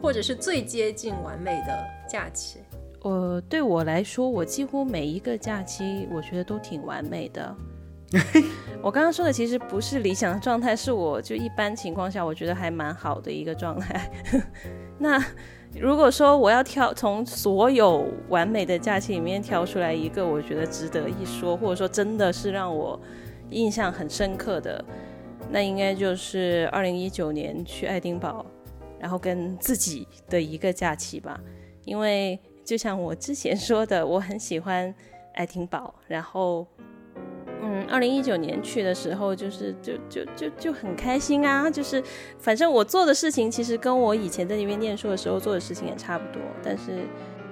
或者是最接近完美的假期？我对我来说，我几乎每一个假期，我觉得都挺完美的。我刚刚说的其实不是理想的状态，是我就一般情况下，我觉得还蛮好的一个状态。那如果说我要挑从所有完美的假期里面挑出来一个，我觉得值得一说，或者说真的是让我印象很深刻的，那应该就是二零一九年去爱丁堡，然后跟自己的一个假期吧。因为就像我之前说的，我很喜欢爱丁堡，然后。嗯，二零一九年去的时候，就是就就就就很开心啊！就是反正我做的事情，其实跟我以前在那边念书的时候做的事情也差不多，但是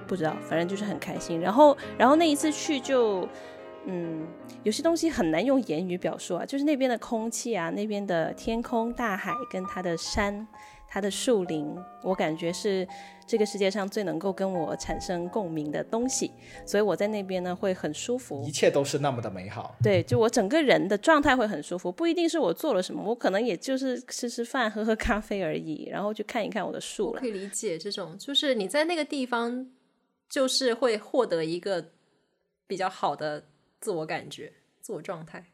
不知道，反正就是很开心。然后，然后那一次去就，嗯，有些东西很难用言语表述啊，就是那边的空气啊，那边的天空、大海跟它的山、它的树林，我感觉是这个世界上最能够跟我产生共鸣的东西，所以我在那边呢会很舒服一。切都是那么的美好。对，就我整个人的状态会很舒服，不一定是我做了什么，我可能也就是吃吃饭、喝喝咖啡而已，然后去看一看我的树了可。以理解这种，就是你在那个地方，就是会获得一个比较好的自我感觉、自我状态。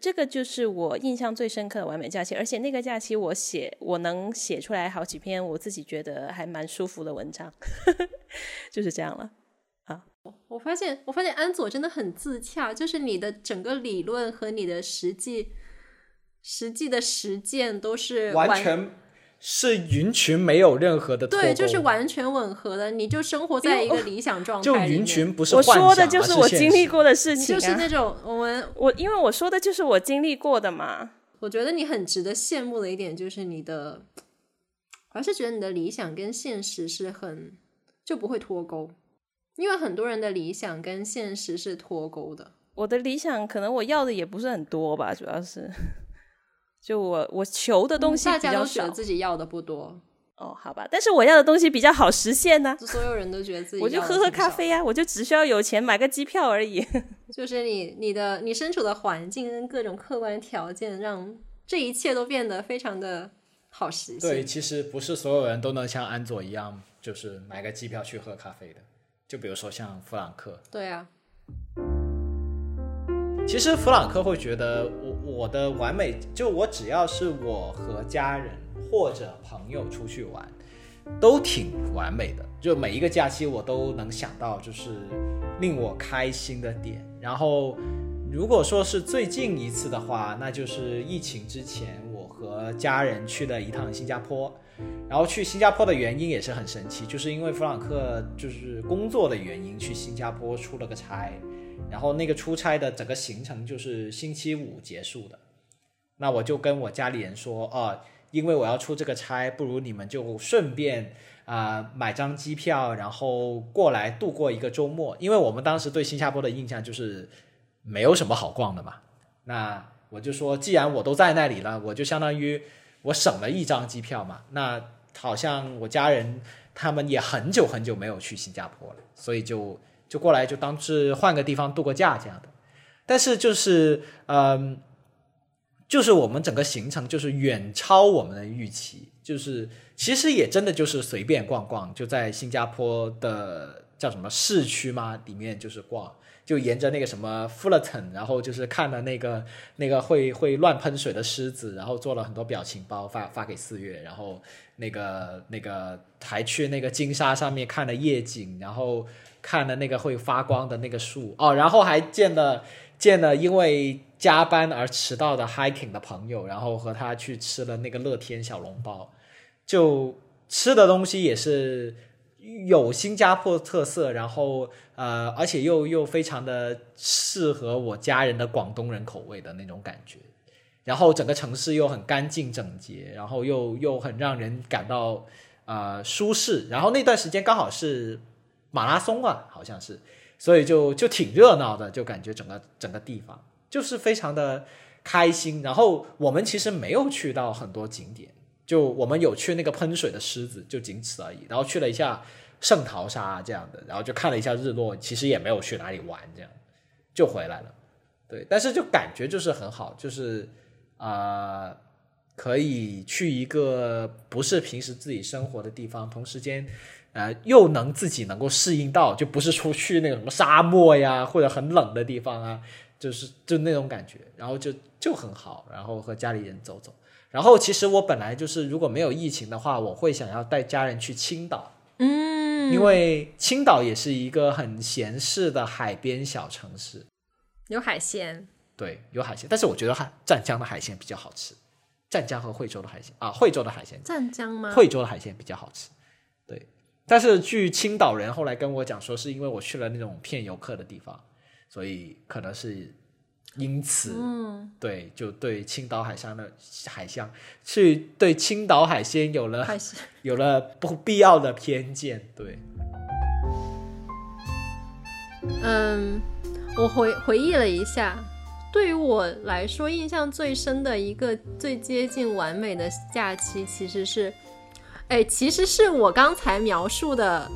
这个就是我印象最深刻的完美假期，而且那个假期我写，我能写出来好几篇我自己觉得还蛮舒服的文章，就是这样了啊。我发现，我发现安佐真的很自洽，就是你的整个理论和你的实际、实际的实践都是完全是云群没有任何的脱对，就是完全吻合的。你就生活在一个理想状态就云群不是我说的就是我经历过的事情、啊，就是那种我们，我因为我说的就是我经历过的嘛。我觉得你很值得羡慕的一点就是你的，我还是觉得你的理想跟现实是很就不会脱钩，因为很多人的理想跟现实是脱钩的。我的理想可能我要的也不是很多吧，主要是，就我我求的东西比较少家都觉得。自己要的不多，哦，好吧，但是我要的东西比较好实现呢、所有人都觉得自己我就喝喝咖啡啊，我就只需要有钱买个机票而已。就是你你的你身处的环境跟各种客观条件，让这一切都变得非常的好实现对，现。其实不是所有人都能像安佐一样，就是买个机票去喝咖啡的。就比如说像弗朗克，对啊，其实弗朗克会觉得我的完美，就我只要是我和家人或者朋友出去玩，都挺完美的。就每一个假期我都能想到，就是令我开心的点。然后，如果说是最近一次的话，那就是疫情之前，我和家人去了一趟新加坡。然后去新加坡的原因也是很神奇，就是因为弗朗克就是工作的原因去新加坡出了个差。然后那个出差的整个行程就是星期五结束的，那我就跟我家里人说，哦，因为我要出这个差，不如你们就顺便啊、买张机票，然后过来度过一个周末。因为我们当时对新加坡的印象就是没有什么好逛的嘛，那我就说，既然我都在那里了，我就相当于我省了一张机票嘛。那好像我家人他们也很久很久没有去新加坡了，所以就。就过来就当是换个地方度个假这样的，但是就是嗯，就是我们整个行程就是远超我们的预期，就是其实也真的就是随便逛逛，就在新加坡的叫什么市区嘛里面就是逛，就沿着那个什么 Fullerton，然后就是看了那个那个会会乱喷水的狮子，然后做了很多表情包发发给四月，然后那个那个还去那个金沙上面看了夜景，然后。看了那个会发光的那个树。哦，然后还见了见了因为加班而迟到的 hiking 的朋友，然后和他去吃了那个乐天小笼包，就吃的东西也是有新加坡特色，然后呃，而且又又非常的适合我家人的广东人口味的那种感觉，然后整个城市又很干净整洁，然后又又很让人感到呃舒适，然后那段时间刚好是。马拉松啊，好像是，所以就就挺热闹的，就感觉整个整个地方就是非常的开心。然后我们其实没有去到很多景点，就我们有去那个喷水的狮子，就仅此而已。然后去了一下圣淘沙这样的，然后就看了一下日落，其实也没有去哪里玩，这样就回来了。对，但是就感觉就是很好，就是啊、可以去一个不是平时自己生活的地方，同时间。呃，又能自己能够适应到，就不是出去那个什么沙漠呀，或者很冷的地方啊，就是就那种感觉，然后就就很好，然后和家里人走走。然后其实我本来就是如果没有疫情的话，我会想要带家人去青岛，嗯，因为青岛也是一个很闲适的海边小城市，有海鲜，对，有海鲜，但是我觉得海湛江的海鲜比较好吃，湛江和惠州的海鲜啊，惠州的海鲜，湛江吗？惠州的海鲜比较好吃，对。但是据青岛人后来跟我讲说，是因为我去了那种骗游客的地方，所以可能是因此，嗯，对，就对青岛海鲜的海鲜，去对青岛海鲜有了。有了不必要的偏见，对，嗯，我回回忆了一下，对于我来说，印象最深的一个最接近完美的假期，其实是，哎，其实是我刚才描述的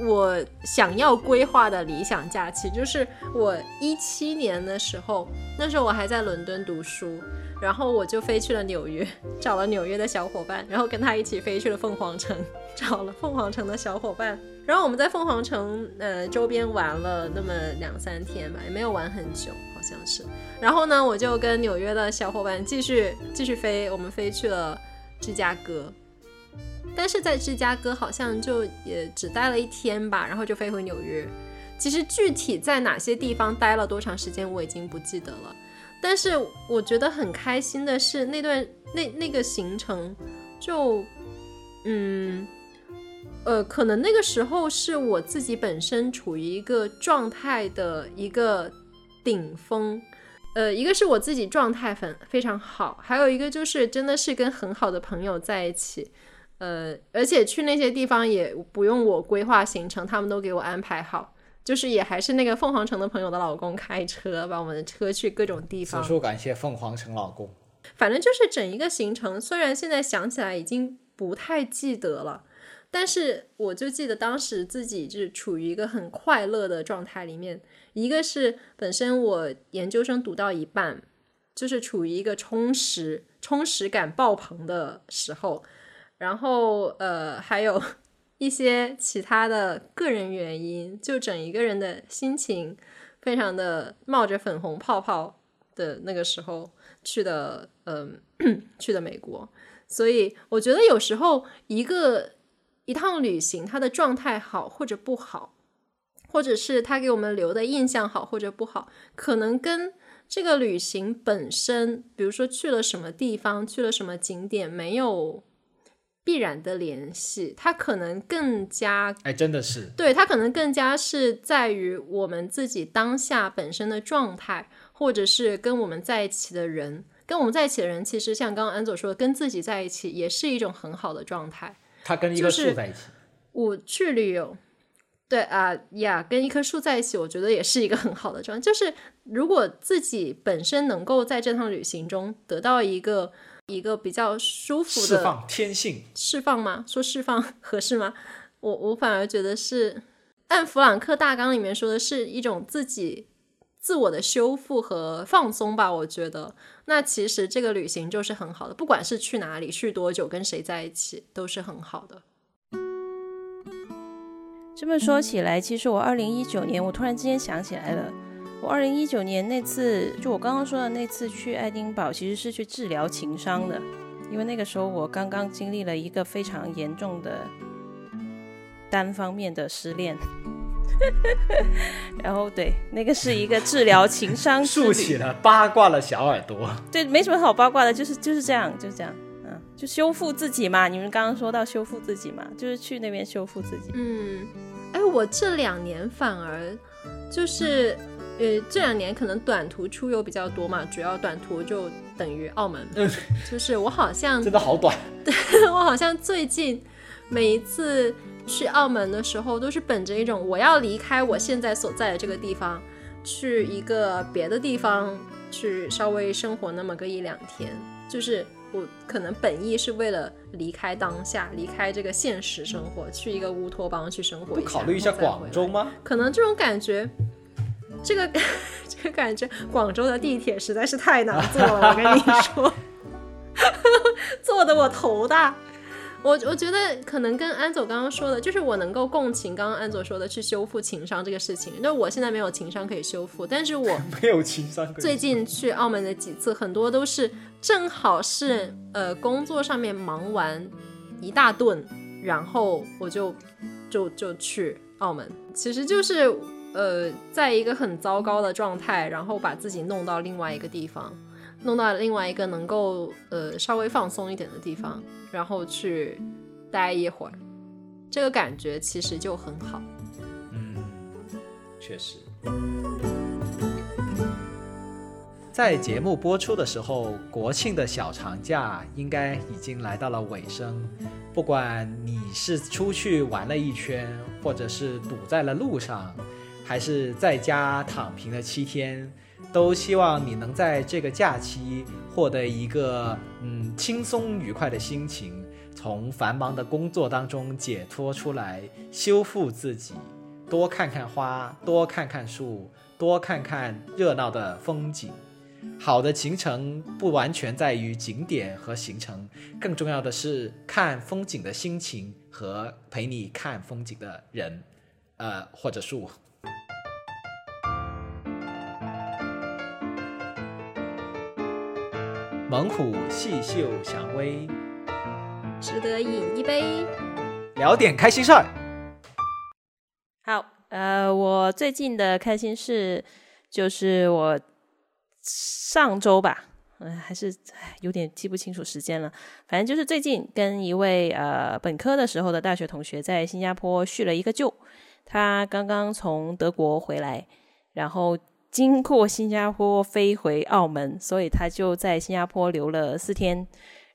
我想要规划的理想假期，就是我一七年的时候，那时候我还在伦敦读书，然后我就飞去了纽约，找了纽约的小伙伴，然后跟他一起飞去了凤凰城，找了凤凰城的小伙伴，然后我们在凤凰城呃周边玩了那么两三天吧，也没有玩很久，好像是。然后呢，我就跟纽约的小伙伴继续继续飞，我们飞去了芝加哥。但是在芝加哥好像就也只待了一天吧，然后就飞回纽约。其实具体在哪些地方待了多长时间我已经不记得了，但是我觉得很开心的是那段那那个行程就嗯呃，可能那个时候是我自己本身处于一个状态的一个顶峰。呃，一个是我自己状态很非常好，还有一个就是真的是跟很好的朋友在一起，呃，而且去那些地方也不用我规划行程，他们都给我安排好，就是也还是那个凤凰城的朋友的老公开车，把我们的车去各种地方。此处感谢凤凰城老公。反正就是整一个行程，虽然现在想起来已经不太记得了，但是我就记得当时自己就是处于一个很快乐的状态里面。一个是本身我研究生读到一半，就是处于一个充实，充实感爆棚的时候，然后呃，还有 一些其他的个人原因，就整一个人的心情非常的冒着粉红泡泡的那个时候去的，嗯、去的美国。所以我觉得有时候一个一趟旅行，它的状态好或者不好，或者是它给我们留的印象好或者不好，可能跟这个旅行本身，比如说去了什么地方，去了什么景点，没有必然的联系。它可能更加哎，真的是，对，它可能更加是在于我们自己当下本身的状态，或者是跟我们在一起的人。跟我们在一起的人，其实像刚刚安佐说的，跟自己在一起也是一种很好的状态。他跟一棵树在一起。我去旅游，对啊呀，跟一棵树在一起，我觉得也是一个很好的状态。就是如果自己本身能够在这趟旅行中得到一个一个比较舒服的释放天性，释放吗？说释放 合适吗？我我反而觉得是按弗朗克大纲里面说的是一种自己自我的修复和放松吧。我觉得那其实这个旅行就是很好的，不管是去哪里、去多久、跟谁在一起，都是很好的。这么说起来，其实我二零一九年，我突然之间想起来了，我二零一九年那次，就我刚刚说的那次去爱丁堡，其实是去治疗情伤的，因为那个时候我刚刚经历了一个非常严重的单方面的失恋，然后对，那个是一个治疗情伤 竖起了八卦的小耳朵。对，没什么好八卦的，就是就是这样，就是这样，嗯，就修复自己嘛。你们刚刚说到修复自己嘛，就是去那边修复自己。嗯，哎，我这两年反而就是，呃，这两年可能短途出游比较多嘛，主要短途就等于澳门，就是我好像真的好短，我好像最近每一次去澳门的时候，都是本着一种我要离开我现在所在的这个地方，去一个别的地方去稍微生活那么个一两天，就是。我可能本意是为了离开当下，离开这个现实生活，去一个乌托邦去生活不一下，考虑一下广州吗？可能这种感觉，这个这个感觉，广州的地铁实在是太难坐了，我跟你说，坐的我头大。我我觉得可能跟安总刚刚说的，就是我能够共情刚刚安总说的去修复情商这个事情。那我现在没有情商可以修复，但是我 没有情商。最近去澳门的几次，很多都是正好是呃工作上面忙完一大顿，然后我就就就去澳门，其实就是呃在一个很糟糕的状态，然后把自己弄到另外一个地方，弄到另外一个能够呃稍微放松一点的地方，然后去待一会儿，这个感觉其实就很好。嗯，确实。在节目播出的时候，国庆的小长假应该已经来到了尾声。不管你是出去玩了一圈，或者是堵在了路上，还是在家躺平了七天，都希望你能在这个假期获得一个嗯轻松愉快的心情，从繁忙的工作当中解脱出来，修复自己。多看看花，多看看树，多看看热闹的风景。好的行程不完全在于景点和行程，更重要的是看风景的心情和陪你看风景的人，呃，或者树。猛虎细嗅蔷薇，值得饮一杯。聊点开心事儿。好，呃，我最近的开心事就是我上周吧，嗯、还是有点记不清楚时间了。反正就是最近跟一位呃本科的时候的大学同学在新加坡叙了一个旧。他刚刚从德国回来，然后经过新加坡飞回澳门，所以他就在新加坡留了四天。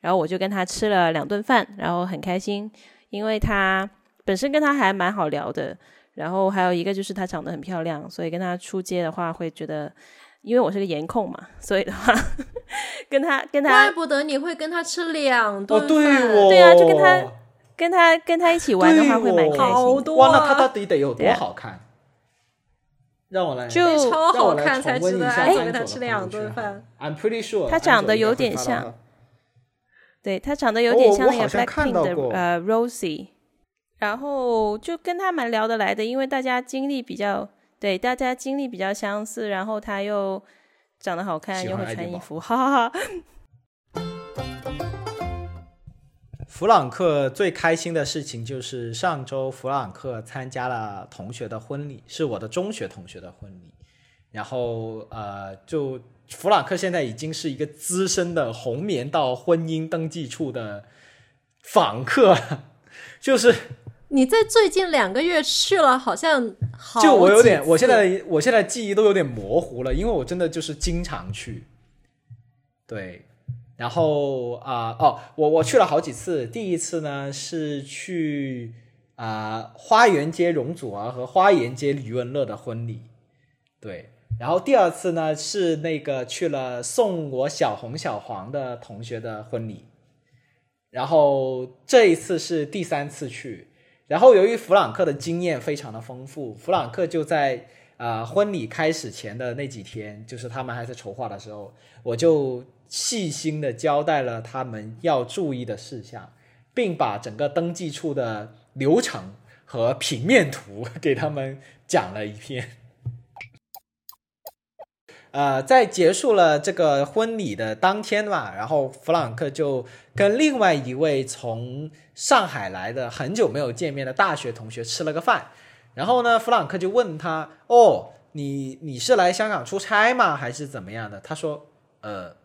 然后我就跟他吃了两顿饭，然后很开心，因为他本身跟他还蛮好聊的。然后还有一个就是她长得很漂亮，所以跟他出街的话会觉得，因为我是个颜控嘛，所以的话 跟他跟他怪不得你会跟他吃两顿哦，饭，对哦，对啊就跟他跟他跟他一起玩的话会蛮开心哇，那啊他到底得有多好看？让我来就超好让我来看才重温一下值得安佐的跟他吃两顿饭。I'm pretty sure 他长得有点像对他长得有点哦像那个 Blackpink 的、呃 Rosie，然后就跟他蛮聊得来的，因为大家经历比较对，大家经历比较相似，然后他又长得好看，又会穿衣服，哈哈哈。弗朗克最开心的事情就是上周弗朗克参加了同学的婚礼，是我的中学同学的婚礼。然后呃，就弗朗克现在已经是一个资深的红棉到婚姻登记处的访客了，就是你在最近两个月去了，好像好就我有点，我现在我现在记忆都有点模糊了，因为我真的就是经常去。对，然后啊、哦，我我去了好几次，第一次呢是去啊、花园街容祖儿和花园街余文乐的婚礼，对，然后第二次呢是那个去了送我小红小黄的同学的婚礼，然后这一次是第三次去，然后由于弗朗克的经验非常的丰富，弗朗克就在呃婚礼开始前的那几天，就是他们还在筹划的时候，我就细心的交代了他们要注意的事项，并把整个登记处的流程和平面图 给他们讲了一遍。呃，在结束了这个婚礼的当天嘛，然后弗朗克就跟另外一位从上海来的很久没有见面的大学同学吃了个饭。然后呢，弗朗克就问他：“哦，你你是来香港出差吗？还是怎么样的？”他说：“呃，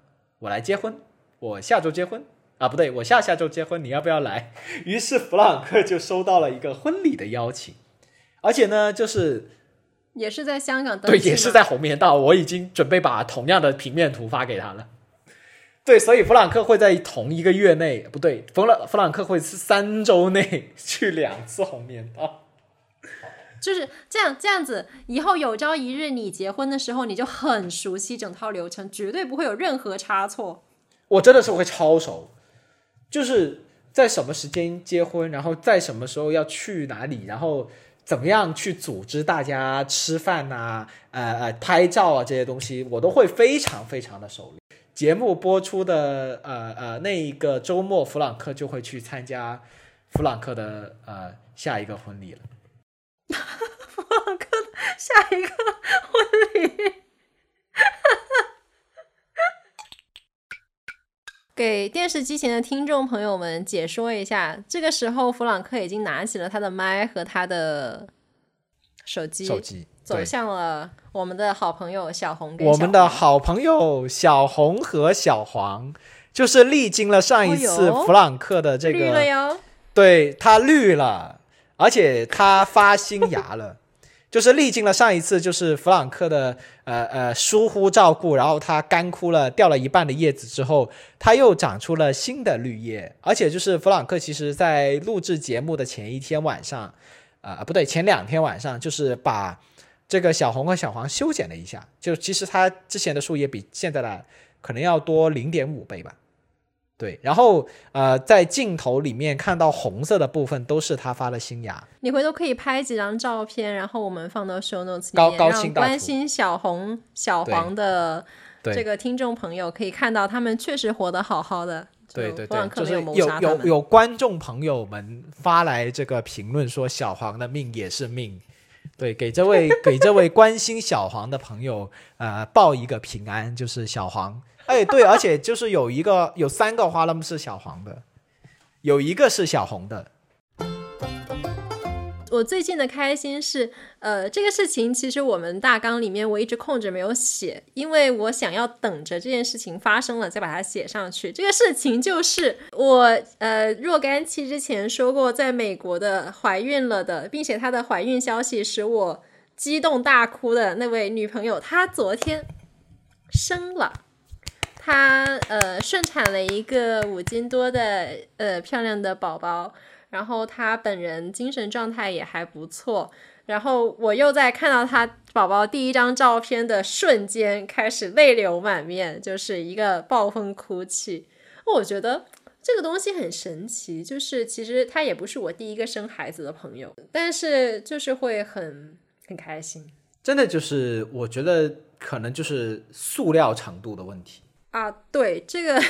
我来结婚，我下周结婚啊，不对，我下下周结婚，你要不要来？” 于是弗朗克就收到了一个婚礼的邀请，而且呢，就是也是在香港对，也是在红棉道，我已经准备把同样的平面图发给他了。对，所以弗朗克会在同一个月内，不对，弗朗弗朗克会是三周内去两次红棉道。就是这样这样子，以后有朝一日你结婚的时候，你就很熟悉整套流程，绝对不会有任何差错。我真的是会超熟，就是在什么时间结婚，然后在什么时候要去哪里，然后怎么样去组织大家吃饭呐、呃呃拍照啊这些东西，我都会非常非常的熟练。节目播出的呃呃那一个周末，弗朗克就会去参加弗朗克的呃下一个婚礼了。下一个婚礼，给电视机前的听众朋友们解说一下，这个时候弗朗克已经拿起了他的麦和他的手机，手机走向了我们的好朋友小红跟我们的好朋友小红和小黄，就是历经了上一次弗朗克的这绿了个，哟。对他绿了，而且他发新芽了。就是历经了上一次，就是弗朗克的呃呃疏忽照顾，然后它干枯了，掉了一半的叶子之后，它又长出了新的绿叶。而且就是弗朗克其实在录制节目的前一天晚上，啊、不对，前两天晚上就是把这个小红和小黄修剪了一下，就其实它之前的树叶比现在的可能要多零点五倍吧。对，然后呃，在镜头里面看到红色的部分都是他发的新芽。你回头可以拍几张照片，然后我们放到 show notes 里面，让关心小红、小黄的这个听众朋友可以看到，他们确实活得好好的。对对对，就是有有。有观众朋友们发来这个评论说小黄的命也是命，对，给这位给这位关心小黄的朋友呃报一个平安，就是小黄，哎对，而且就是有一个有三个花篮是小黄的，有一个是小红的，我最近的开心是，呃，这个事情其实我们大纲里面我一直空着没有写，因为我想要等着这件事情发生了再把它写上去。这个事情就是我呃若干期之前说过，在美国的怀孕了的，并且她的怀孕消息使我激动大哭的那位女朋友，她昨天生了。她呃顺产了一个五斤多的呃漂亮的宝宝，然后她本人精神状态也还不错。然后我又在看到她宝宝第一张照片的瞬间，开始泪流满面，就是一个暴风哭泣。我觉得这个东西很神奇，就是其实他也不是我第一个生孩子的朋友，但是就是会很很开心真的就是我觉得可能就是塑料程度的问题。啊。对这个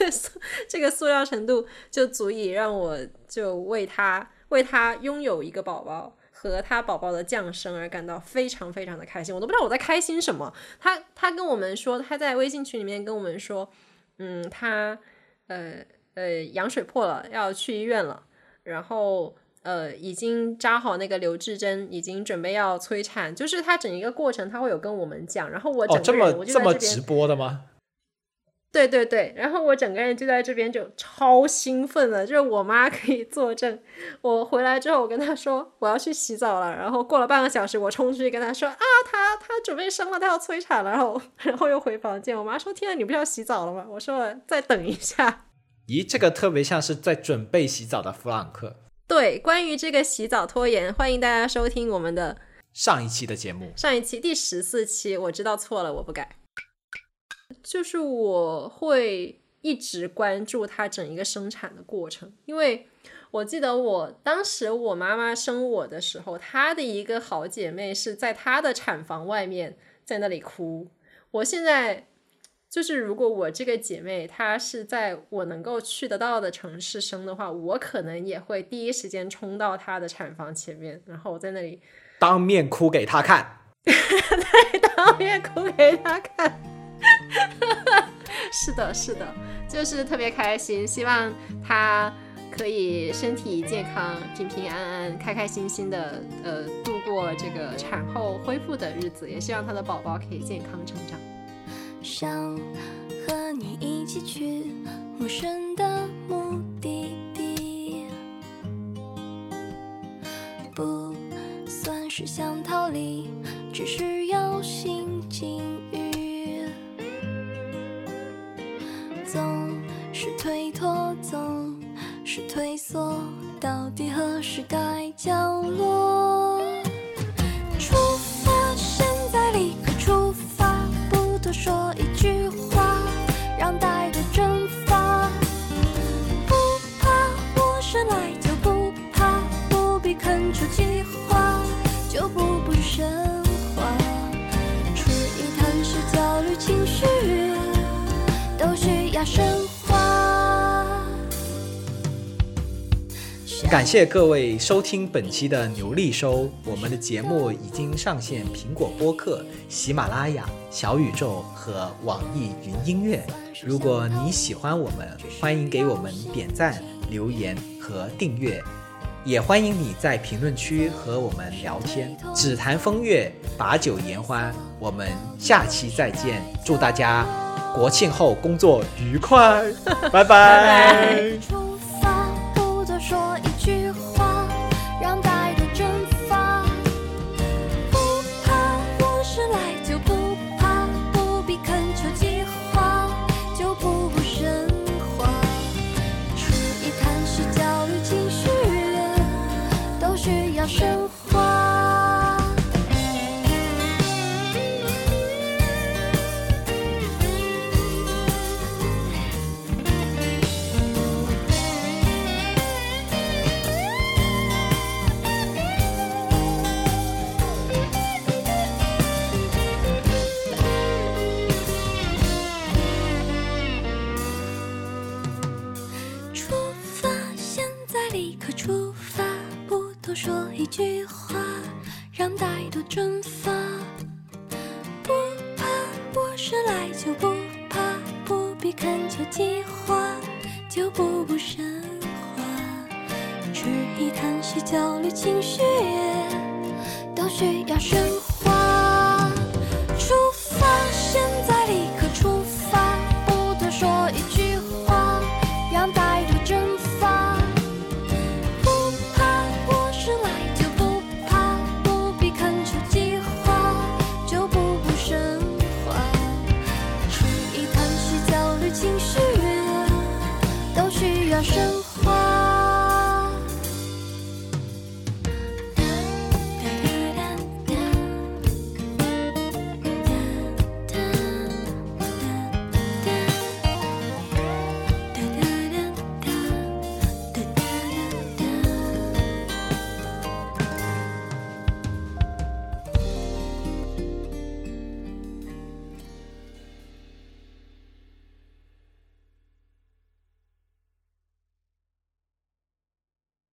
这个塑料程度就足以让我就为他为他拥有一个宝宝和他宝宝的降生而感到非常非常的开心。我都不知道我在开心什么。他他跟我们说，他在微信群里面跟我们说，嗯，他呃呃羊水破了，要去医院了，然后。呃，已经扎好那个留置针，已经准备要催产，就是他整一个过程他会有跟我们讲，然后我整个人我就这么直播的吗？对对对，然后我整个人就在这边就超兴奋的，就是我妈可以作证。我回来之后，我跟她说我要去洗澡了，然后过了半个小时，我冲出去跟她说啊，她她准备生了，她要催产了，然后然后又回房间。我妈说：“天啊，你不是要洗澡了吗？”我说：“再等一下。”咦，这个特别像是在准备洗澡的弗朗克。对，关于这个洗澡拖延，欢迎大家收听我们的上一期的节目。上一期第十四期，我知道错了，我不改。就是我会一直关注它整一个生产的过程，因为我记得我当时我妈妈生我的时候，她的一个好姐妹是在她的产房外面在那里哭。我现在。就是如果我这个姐妹她是在我能够去得到的城市生的话，我可能也会第一时间冲到她的产房前面，然后我在那里当面哭给她看，对，当面哭给她看。是的，是的，就是特别开心，希望她可以身体健康、平平安安、开开心心的呃度过这个产后恢复的日子，也希望她的宝宝可以健康成长。想和你一起去陌生的目的地，不算是想逃离，只是有新境是退缩，到底何时该降落？出发，现在立刻出发，不多说一句话，让带队蒸发。不怕陌生来就不怕，不必恳求计划，就步步神话。迟疑、探视、焦虑、情绪，都需要升华。感谢各位收听本期的牛力收，我们的节目已经上线苹果播客、喜马拉雅、小宇宙和网易云音乐。如果你喜欢我们，欢迎给我们点赞、留言和订阅，也欢迎你在评论区和我们聊天。只谈风月，把酒言欢，我们下期再见，祝大家国庆后工作愉快，拜拜。